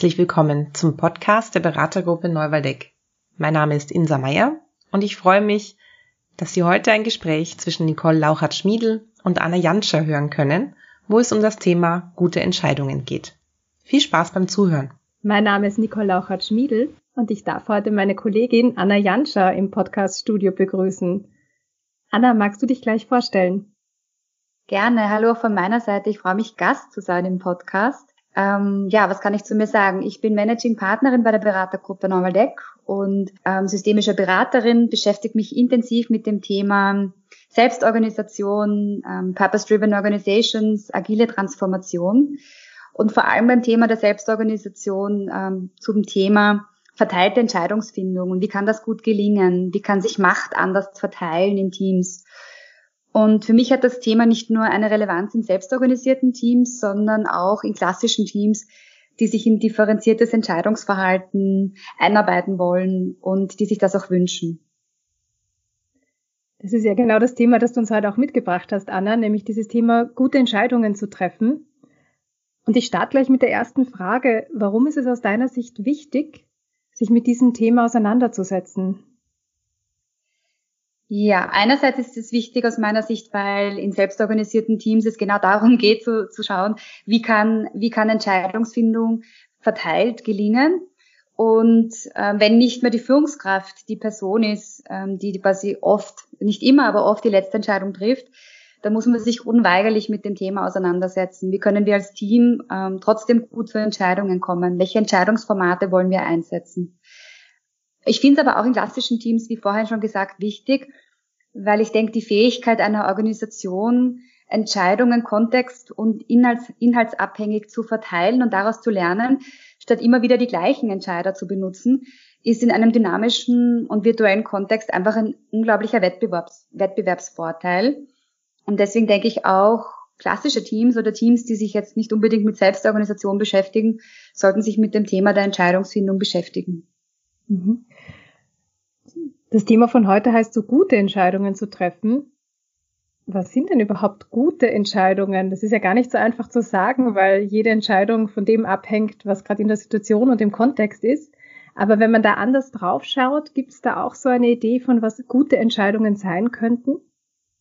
Herzlich willkommen zum Podcast der Beratergruppe Neuwaldeck. Mein Name ist Insa Meyer und ich freue mich, dass Sie heute ein Gespräch zwischen Nicole Lauchert-Schmiedel und Anna Janscher hören können, wo es um das Thema gute Entscheidungen geht. Viel Spaß beim Zuhören. Mein Name ist Nicole Lauchert-Schmiedel und ich darf heute meine Kollegin Anna Janscher im Podcast-Studio begrüßen. Anna, magst du dich gleich vorstellen? Gerne. Hallo von meiner Seite. Ich freue mich, Gast zu sein im Podcast. Ähm, ja, was kann ich zu mir sagen? Ich bin Managing Partnerin bei der Beratergruppe Neuwaldeck und ähm, systemische Beraterin, beschäftige mich intensiv mit dem Thema Selbstorganisation, ähm, Purpose-Driven Organizations, agile Transformation und vor allem beim Thema der Selbstorganisation ähm, zum Thema verteilte Entscheidungsfindung und wie kann das gut gelingen? Wie kann sich Macht anders verteilen in Teams? Und für mich hat das Thema nicht nur eine Relevanz in selbstorganisierten Teams, sondern auch in klassischen Teams, die sich in differenziertes Entscheidungsverhalten einarbeiten wollen und die sich das auch wünschen. Das ist ja genau das Thema, das du uns heute auch mitgebracht hast, Anna, nämlich dieses Thema, gute Entscheidungen zu treffen. Und ich starte gleich mit der ersten Frage. Warum ist es aus deiner Sicht wichtig, sich mit diesem Thema auseinanderzusetzen? Ja, einerseits ist es wichtig aus meiner Sicht, weil in selbstorganisierten Teams es genau darum geht, zu, zu schauen, wie kann, wie kann Entscheidungsfindung verteilt gelingen. Und äh, wenn nicht mehr die Führungskraft die Person ist, ähm, die quasi oft, nicht immer, aber oft die letzte Entscheidung trifft, dann muss man sich unweigerlich mit dem Thema auseinandersetzen. Wie können wir als Team ähm, trotzdem gut zu Entscheidungen kommen? Welche Entscheidungsformate wollen wir einsetzen? Ich finde es aber auch in klassischen Teams, wie vorhin schon gesagt, wichtig, weil ich denke, die Fähigkeit einer Organisation, Entscheidungen kontext- und inhalts inhaltsabhängig zu verteilen und daraus zu lernen, statt immer wieder die gleichen Entscheider zu benutzen, ist in einem dynamischen und virtuellen Kontext einfach ein unglaublicher Wettbewerbs Wettbewerbsvorteil. Und deswegen denke ich auch, klassische Teams oder Teams, die sich jetzt nicht unbedingt mit Selbstorganisation beschäftigen, sollten sich mit dem Thema der Entscheidungsfindung beschäftigen. Mhm. Das Thema von heute heißt so gute Entscheidungen zu treffen. Was sind denn überhaupt gute Entscheidungen? Das ist ja gar nicht so einfach zu sagen, weil jede Entscheidung von dem abhängt, was gerade in der Situation und im Kontext ist. Aber wenn man da anders drauf schaut, gibt es da auch so eine Idee von, was gute Entscheidungen sein könnten?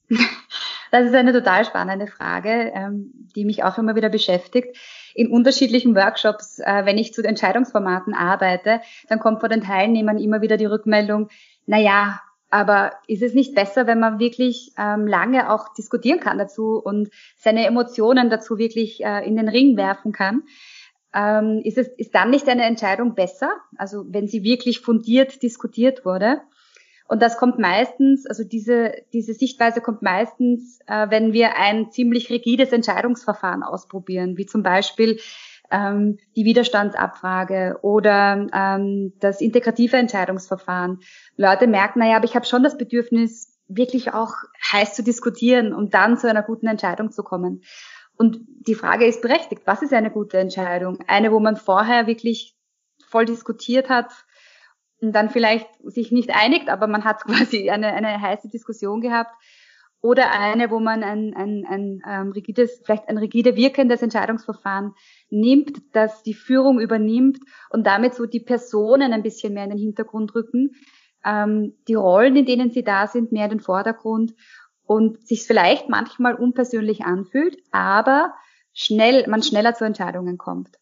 Das ist eine total spannende Frage, ähm, die mich auch immer wieder beschäftigt in unterschiedlichen Workshops, äh, wenn ich zu Entscheidungsformaten arbeite, dann kommt von den Teilnehmern immer wieder die Rückmeldung, na ja, aber ist es nicht besser, wenn man wirklich ähm, lange auch diskutieren kann dazu und seine Emotionen dazu wirklich äh, in den Ring werfen kann? Ähm, ist es ist dann nicht eine Entscheidung besser? Also wenn sie wirklich fundiert diskutiert wurde? Und das kommt meistens, also diese, diese Sichtweise kommt meistens, äh, wenn wir ein ziemlich rigides Entscheidungsverfahren ausprobieren, wie zum Beispiel ähm, die Widerstandsabfrage oder ähm, das integrative Entscheidungsverfahren. Leute merken, naja, aber ich habe schon das Bedürfnis, wirklich auch heiß zu diskutieren, um dann zu einer guten Entscheidung zu kommen. Und die Frage ist berechtigt, was ist eine gute Entscheidung? Eine, wo man vorher wirklich voll diskutiert hat, dann vielleicht sich nicht einigt, aber man hat quasi eine, eine heiße Diskussion gehabt. Oder eine, wo man ein, ein, ein ähm, rigides, vielleicht ein rigide wirkendes Entscheidungsverfahren nimmt, das die Führung übernimmt und damit so die Personen ein bisschen mehr in den Hintergrund rücken, ähm, die Rollen, in denen sie da sind, mehr in den Vordergrund und sich vielleicht manchmal unpersönlich anfühlt, aber schnell, man schneller zu Entscheidungen kommt.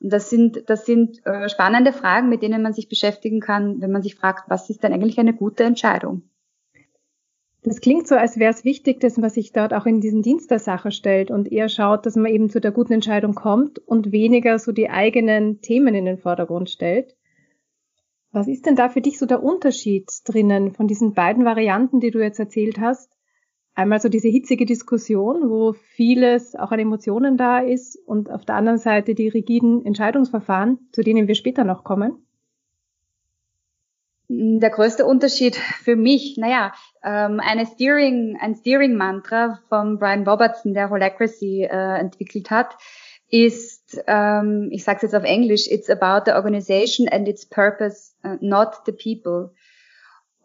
Und das sind, das sind äh, spannende Fragen, mit denen man sich beschäftigen kann, wenn man sich fragt, was ist denn eigentlich eine gute Entscheidung? Das klingt so, als wäre es wichtig, dass man sich dort auch in diesen Dienst der Sache stellt und eher schaut, dass man eben zu der guten Entscheidung kommt und weniger so die eigenen Themen in den Vordergrund stellt. Was ist denn da für dich so der Unterschied drinnen von diesen beiden Varianten, die du jetzt erzählt hast? Einmal so diese hitzige Diskussion, wo vieles auch an Emotionen da ist und auf der anderen Seite die rigiden Entscheidungsverfahren, zu denen wir später noch kommen? Der größte Unterschied für mich, naja, ähm, eine Steering, ein Steering-Mantra von Brian Robertson, der Holacracy äh, entwickelt hat, ist, ähm, ich sage es jetzt auf Englisch, it's about the organization and its purpose, uh, not the people.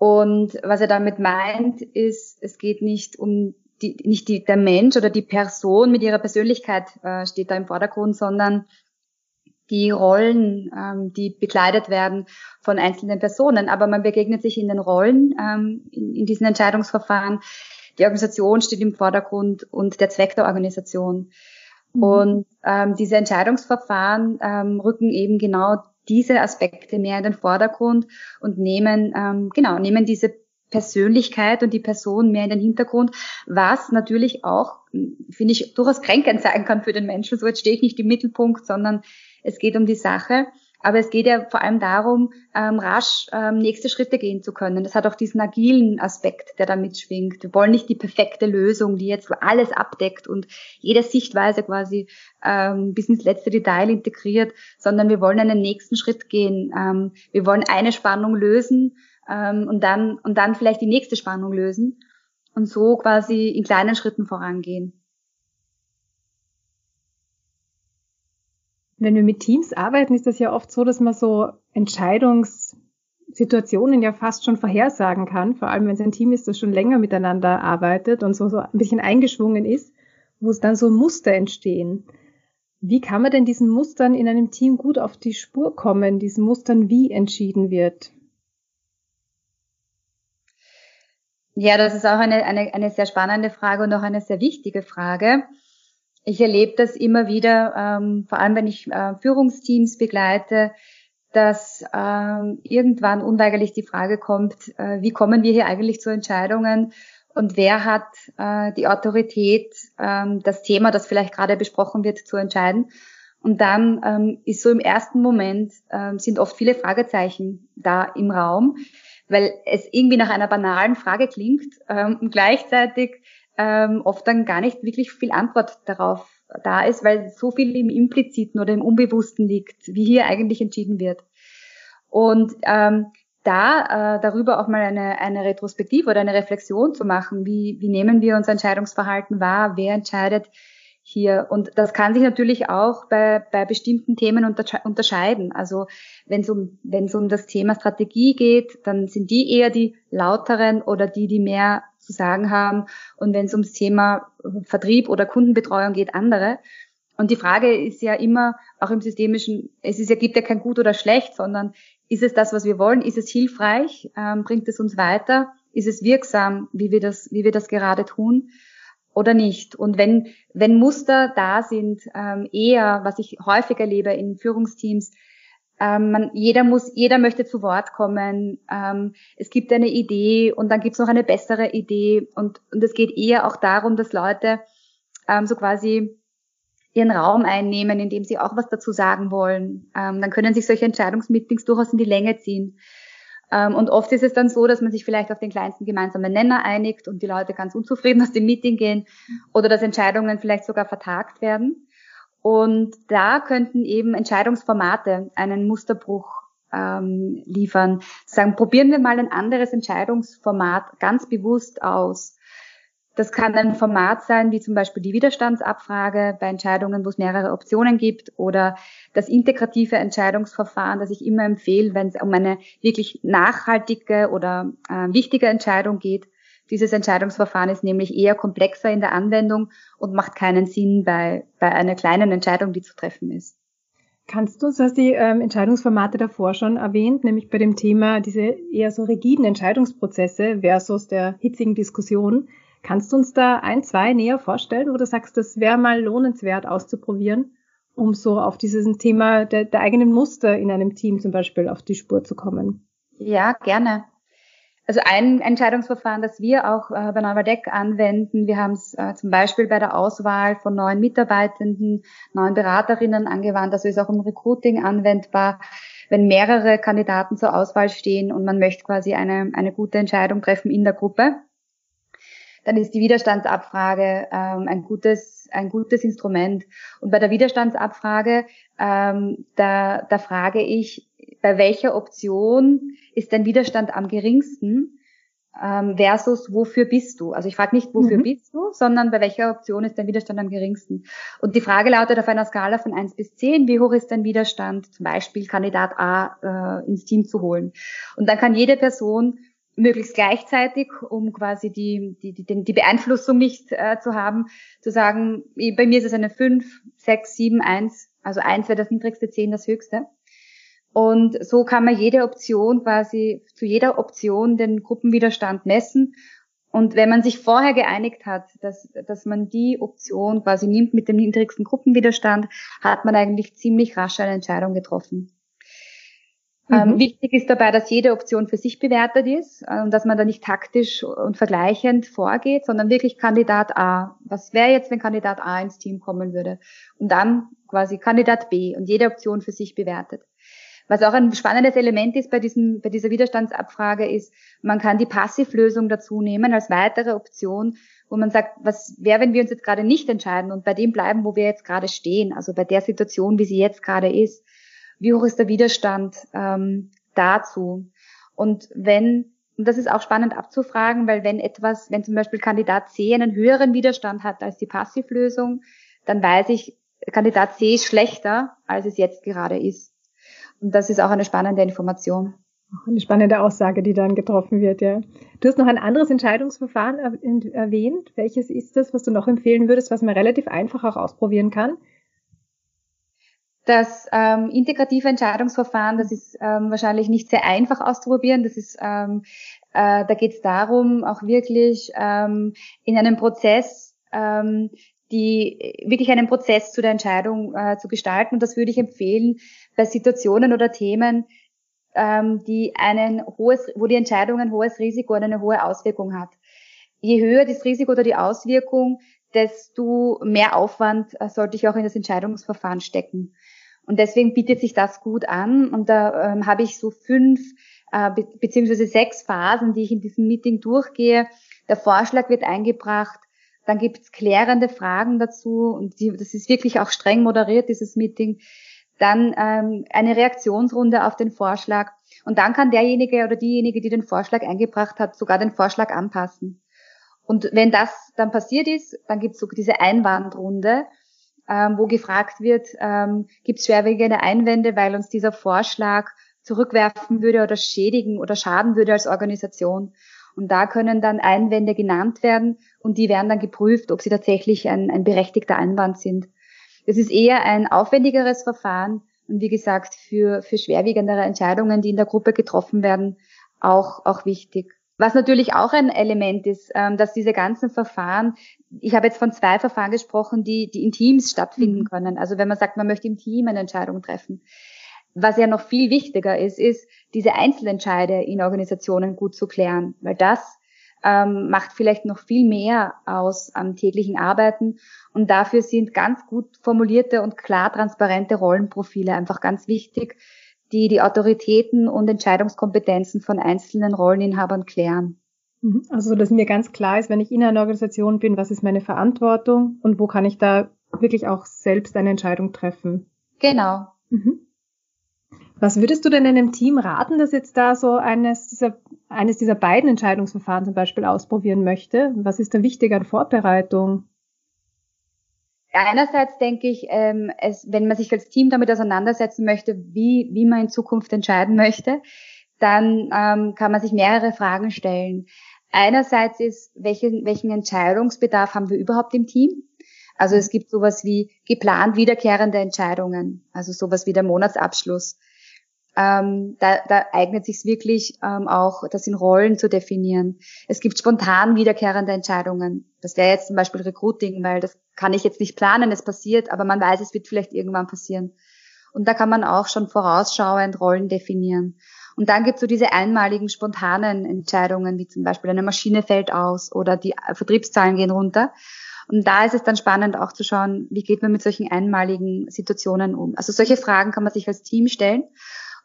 Und was er damit meint, ist, es geht nicht um die, nicht die, der Mensch oder die Person mit ihrer Persönlichkeit äh, steht da im Vordergrund, sondern die Rollen, ähm, die bekleidet werden von einzelnen Personen, aber man begegnet sich in den Rollen, ähm, in, in diesen Entscheidungsverfahren. Die Organisation steht im Vordergrund und der Zweck der Organisation. Mhm. Und ähm, diese Entscheidungsverfahren ähm, rücken eben genau diese Aspekte mehr in den Vordergrund und nehmen ähm, genau nehmen diese Persönlichkeit und die Person mehr in den Hintergrund, was natürlich auch, finde ich, durchaus kränkend sein kann für den Menschen. So jetzt stehe ich nicht im Mittelpunkt, sondern es geht um die Sache. Aber es geht ja vor allem darum, ähm, rasch ähm, nächste Schritte gehen zu können. Das hat auch diesen agilen Aspekt, der da mitschwingt. Wir wollen nicht die perfekte Lösung, die jetzt alles abdeckt und jede Sichtweise quasi ähm, bis ins letzte Detail integriert, sondern wir wollen einen nächsten Schritt gehen. Ähm, wir wollen eine Spannung lösen ähm, und dann und dann vielleicht die nächste Spannung lösen und so quasi in kleinen Schritten vorangehen. Wenn wir mit Teams arbeiten, ist das ja oft so, dass man so Entscheidungssituationen ja fast schon vorhersagen kann, vor allem wenn es ein Team ist, das schon länger miteinander arbeitet und so, so ein bisschen eingeschwungen ist, wo es dann so Muster entstehen. Wie kann man denn diesen Mustern in einem Team gut auf die Spur kommen, diesen Mustern, wie entschieden wird? Ja, das ist auch eine, eine, eine sehr spannende Frage und auch eine sehr wichtige Frage ich erlebe das immer wieder, ähm, vor allem wenn ich äh, Führungsteams begleite, dass ähm, irgendwann unweigerlich die Frage kommt, äh, wie kommen wir hier eigentlich zu Entscheidungen und wer hat äh, die Autorität, ähm, das Thema, das vielleicht gerade besprochen wird, zu entscheiden. Und dann ähm, ist so im ersten Moment ähm, sind oft viele Fragezeichen da im Raum, weil es irgendwie nach einer banalen Frage klingt ähm, und gleichzeitig ähm, oft dann gar nicht wirklich viel Antwort darauf da ist, weil so viel im Impliziten oder im Unbewussten liegt, wie hier eigentlich entschieden wird. Und ähm, da äh, darüber auch mal eine, eine Retrospektive oder eine Reflexion zu machen, wie, wie nehmen wir unser Entscheidungsverhalten wahr, wer entscheidet hier. Und das kann sich natürlich auch bei, bei bestimmten Themen unterscheiden. Also wenn es um, wenn es um das Thema Strategie geht, dann sind die eher die lauteren oder die, die mehr zu sagen haben. Und wenn es ums Thema Vertrieb oder Kundenbetreuung geht, andere. Und die Frage ist ja immer, auch im systemischen, es ist ja, gibt ja kein gut oder schlecht, sondern ist es das, was wir wollen? Ist es hilfreich? Ähm, bringt es uns weiter? Ist es wirksam, wie wir das, wie wir das gerade tun? Oder nicht? Und wenn, wenn Muster da sind, ähm, eher, was ich häufig erlebe in Führungsteams, ähm, man, jeder muss, jeder möchte zu Wort kommen. Ähm, es gibt eine Idee und dann gibt es noch eine bessere Idee und, und es geht eher auch darum, dass Leute ähm, so quasi ihren Raum einnehmen, indem sie auch was dazu sagen wollen. Ähm, dann können sich solche Entscheidungsmeetings durchaus in die Länge ziehen. Ähm, und oft ist es dann so, dass man sich vielleicht auf den kleinsten gemeinsamen Nenner einigt und die Leute ganz unzufrieden aus dem Meeting gehen oder dass Entscheidungen vielleicht sogar vertagt werden. Und da könnten eben Entscheidungsformate einen Musterbruch ähm, liefern. Sagen, probieren wir mal ein anderes Entscheidungsformat ganz bewusst aus. Das kann ein Format sein, wie zum Beispiel die Widerstandsabfrage bei Entscheidungen, wo es mehrere Optionen gibt, oder das integrative Entscheidungsverfahren, das ich immer empfehle, wenn es um eine wirklich nachhaltige oder äh, wichtige Entscheidung geht. Dieses Entscheidungsverfahren ist nämlich eher komplexer in der Anwendung und macht keinen Sinn bei, bei einer kleinen Entscheidung, die zu treffen ist. Kannst du, du hast die ähm, Entscheidungsformate davor schon erwähnt, nämlich bei dem Thema diese eher so rigiden Entscheidungsprozesse versus der hitzigen Diskussion. Kannst du uns da ein, zwei näher vorstellen, wo du sagst, das wäre mal lohnenswert auszuprobieren, um so auf dieses Thema der, der eigenen Muster in einem Team zum Beispiel auf die Spur zu kommen? Ja, gerne. Also ein Entscheidungsverfahren, das wir auch äh, bei Neuvaldeck anwenden, wir haben es äh, zum Beispiel bei der Auswahl von neuen Mitarbeitenden, neuen Beraterinnen angewandt, also ist auch im Recruiting anwendbar. Wenn mehrere Kandidaten zur Auswahl stehen und man möchte quasi eine, eine gute Entscheidung treffen in der Gruppe, dann ist die Widerstandsabfrage ähm, ein gutes ein gutes Instrument. Und bei der Widerstandsabfrage ähm, da, da frage ich bei welcher Option ist dein Widerstand am geringsten ähm, versus wofür bist du? Also ich frage nicht, wofür mhm. bist du, sondern bei welcher Option ist dein Widerstand am geringsten? Und die Frage lautet auf einer Skala von eins bis zehn: wie hoch ist dein Widerstand, zum Beispiel Kandidat A äh, ins Team zu holen? Und dann kann jede Person möglichst gleichzeitig, um quasi die, die, die, die Beeinflussung nicht äh, zu haben, zu sagen, bei mir ist es eine 5, 6, 7, 1 Also eins wäre das niedrigste, zehn das höchste. Und so kann man jede Option quasi, zu jeder Option den Gruppenwiderstand messen. Und wenn man sich vorher geeinigt hat, dass, dass man die Option quasi nimmt mit dem niedrigsten Gruppenwiderstand, hat man eigentlich ziemlich rasch eine Entscheidung getroffen. Ähm, mhm. wichtig ist dabei, dass jede Option für sich bewertet ist und dass man da nicht taktisch und vergleichend vorgeht, sondern wirklich Kandidat A. Was wäre jetzt, wenn Kandidat A ins Team kommen würde? Und dann quasi Kandidat B und jede Option für sich bewertet. Was auch ein spannendes Element ist bei, diesem, bei dieser Widerstandsabfrage ist, man kann die Passivlösung dazu nehmen als weitere Option, wo man sagt, was wäre, wenn wir uns jetzt gerade nicht entscheiden und bei dem bleiben, wo wir jetzt gerade stehen, also bei der Situation, wie sie jetzt gerade ist. Wie hoch ist der Widerstand ähm, dazu? Und wenn, und das ist auch spannend abzufragen, weil wenn etwas, wenn zum Beispiel Kandidat C einen höheren Widerstand hat als die Passivlösung, dann weiß ich, Kandidat C ist schlechter, als es jetzt gerade ist. Und das ist auch eine spannende Information. Eine spannende Aussage, die dann getroffen wird, ja. Du hast noch ein anderes Entscheidungsverfahren erwähnt. Welches ist das, was du noch empfehlen würdest, was man relativ einfach auch ausprobieren kann? Das ähm, integrative Entscheidungsverfahren, das ist ähm, wahrscheinlich nicht sehr einfach auszuprobieren. Das ist, ähm, äh, da geht es darum, auch wirklich ähm, in einem Prozess ähm, die wirklich einen Prozess zu der Entscheidung äh, zu gestalten. Und das würde ich empfehlen bei Situationen oder Themen, ähm, die einen hohes, wo die Entscheidung ein hohes Risiko und eine hohe Auswirkung hat. Je höher das Risiko oder die Auswirkung, desto mehr Aufwand äh, sollte ich auch in das Entscheidungsverfahren stecken. Und deswegen bietet sich das gut an. Und da ähm, habe ich so fünf äh, be beziehungsweise sechs Phasen, die ich in diesem Meeting durchgehe. Der Vorschlag wird eingebracht, dann gibt's klärende Fragen dazu und die, das ist wirklich auch streng moderiert, dieses Meeting. Dann ähm, eine Reaktionsrunde auf den Vorschlag und dann kann derjenige oder diejenige, die den Vorschlag eingebracht hat, sogar den Vorschlag anpassen. Und wenn das dann passiert ist, dann gibt's so diese Einwandrunde, ähm, wo gefragt wird, ähm, gibt es schwerwiegende Einwände, weil uns dieser Vorschlag zurückwerfen würde oder schädigen oder schaden würde als Organisation. Und da können dann Einwände genannt werden und die werden dann geprüft, ob sie tatsächlich ein, ein berechtigter Einwand sind. Das ist eher ein aufwendigeres Verfahren und wie gesagt für, für schwerwiegendere Entscheidungen, die in der Gruppe getroffen werden, auch, auch wichtig. Was natürlich auch ein Element ist, ähm, dass diese ganzen Verfahren, ich habe jetzt von zwei Verfahren gesprochen, die, die in Teams stattfinden mhm. können. Also wenn man sagt, man möchte im Team eine Entscheidung treffen. Was ja noch viel wichtiger ist, ist, diese Einzelentscheide in Organisationen gut zu klären, weil das ähm, macht vielleicht noch viel mehr aus am täglichen Arbeiten. Und dafür sind ganz gut formulierte und klar transparente Rollenprofile einfach ganz wichtig, die die Autoritäten und Entscheidungskompetenzen von einzelnen Rolleninhabern klären. Mhm. Also, dass mir ganz klar ist, wenn ich in einer Organisation bin, was ist meine Verantwortung und wo kann ich da wirklich auch selbst eine Entscheidung treffen. Genau. Mhm. Was würdest du denn einem Team raten, das jetzt da so eines dieser, eines dieser beiden Entscheidungsverfahren zum Beispiel ausprobieren möchte? Was ist da wichtig an Vorbereitung? Einerseits denke ich, ähm, es, wenn man sich als Team damit auseinandersetzen möchte, wie, wie man in Zukunft entscheiden möchte, dann ähm, kann man sich mehrere Fragen stellen. Einerseits ist, welchen, welchen Entscheidungsbedarf haben wir überhaupt im Team? Also es gibt sowas wie geplant wiederkehrende Entscheidungen, also sowas wie der Monatsabschluss ähm, da, da eignet sich wirklich ähm, auch, das in Rollen zu definieren. Es gibt spontan wiederkehrende Entscheidungen. Das wäre jetzt zum Beispiel Recruiting, weil das kann ich jetzt nicht planen, es passiert, aber man weiß, es wird vielleicht irgendwann passieren. Und da kann man auch schon vorausschauend Rollen definieren. Und dann gibt es so diese einmaligen spontanen Entscheidungen, wie zum Beispiel eine Maschine fällt aus oder die Vertriebszahlen gehen runter. Und da ist es dann spannend auch zu schauen, wie geht man mit solchen einmaligen Situationen um. Also solche Fragen kann man sich als Team stellen.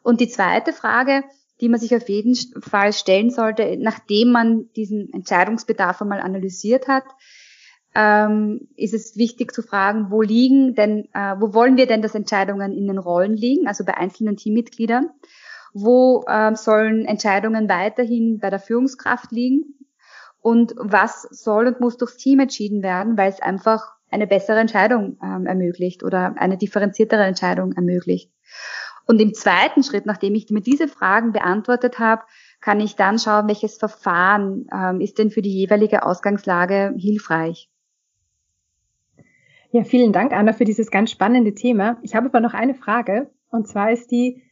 Und die zweite Frage, die man sich auf jeden Fall stellen sollte, nachdem man diesen Entscheidungsbedarf einmal analysiert hat, ähm, ist es wichtig zu fragen, wo liegen denn, äh, wo wollen wir denn, dass Entscheidungen in den Rollen liegen, also bei einzelnen Teammitgliedern? Wo ähm, sollen Entscheidungen weiterhin bei der Führungskraft liegen? Und was soll und muss durchs Team entschieden werden, weil es einfach eine bessere Entscheidung ähm, ermöglicht oder eine differenziertere Entscheidung ermöglicht? Und im zweiten Schritt, nachdem ich mir diese Fragen beantwortet habe, kann ich dann schauen, welches Verfahren ähm, ist denn für die jeweilige Ausgangslage hilfreich. Ja, vielen Dank, Anna, für dieses ganz spannende Thema. Ich habe aber noch eine Frage. Und zwar ist die,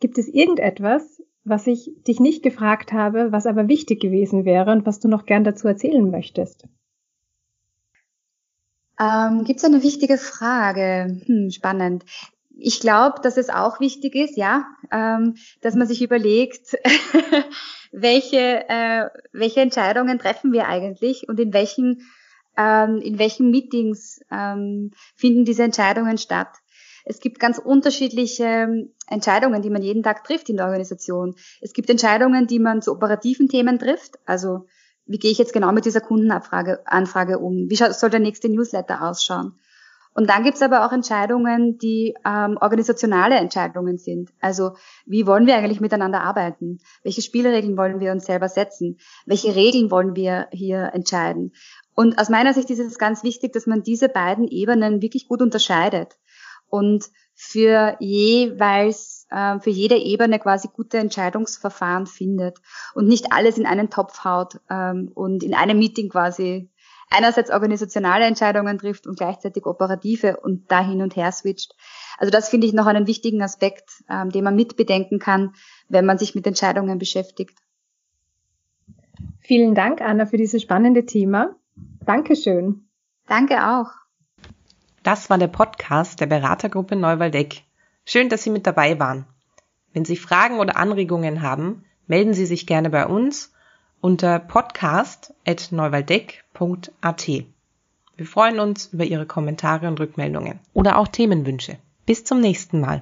gibt es irgendetwas, was ich dich nicht gefragt habe, was aber wichtig gewesen wäre und was du noch gern dazu erzählen möchtest? Ähm, Gibt es eine wichtige Frage? Hm, spannend. Ich glaube, dass es auch wichtig ist, ja, ähm, dass man sich überlegt, welche, äh, welche Entscheidungen treffen wir eigentlich und in welchen, ähm, in welchen Meetings ähm, finden diese Entscheidungen statt. Es gibt ganz unterschiedliche ähm, Entscheidungen, die man jeden Tag trifft in der Organisation. Es gibt Entscheidungen, die man zu operativen Themen trifft, also wie gehe ich jetzt genau mit dieser Kundenanfrage Anfrage um? Wie soll der nächste Newsletter ausschauen? Und dann gibt's aber auch Entscheidungen, die ähm, organisationale Entscheidungen sind. Also wie wollen wir eigentlich miteinander arbeiten? Welche Spielregeln wollen wir uns selber setzen? Welche Regeln wollen wir hier entscheiden? Und aus meiner Sicht ist es ganz wichtig, dass man diese beiden Ebenen wirklich gut unterscheidet und für jeweils äh, für jede Ebene quasi gute Entscheidungsverfahren findet und nicht alles in einen Topf haut ähm, und in einem Meeting quasi einerseits organisationale Entscheidungen trifft und gleichzeitig operative und da hin und her switcht. Also das finde ich noch einen wichtigen Aspekt, ähm, den man mitbedenken kann, wenn man sich mit Entscheidungen beschäftigt. Vielen Dank, Anna, für dieses spannende Thema. Dankeschön. Danke auch. Das war der Podcast der Beratergruppe Neuwaldeck. Schön, dass Sie mit dabei waren. Wenn Sie Fragen oder Anregungen haben, melden Sie sich gerne bei uns unter podcast.neuwaldeck.at. Wir freuen uns über Ihre Kommentare und Rückmeldungen oder auch Themenwünsche. Bis zum nächsten Mal.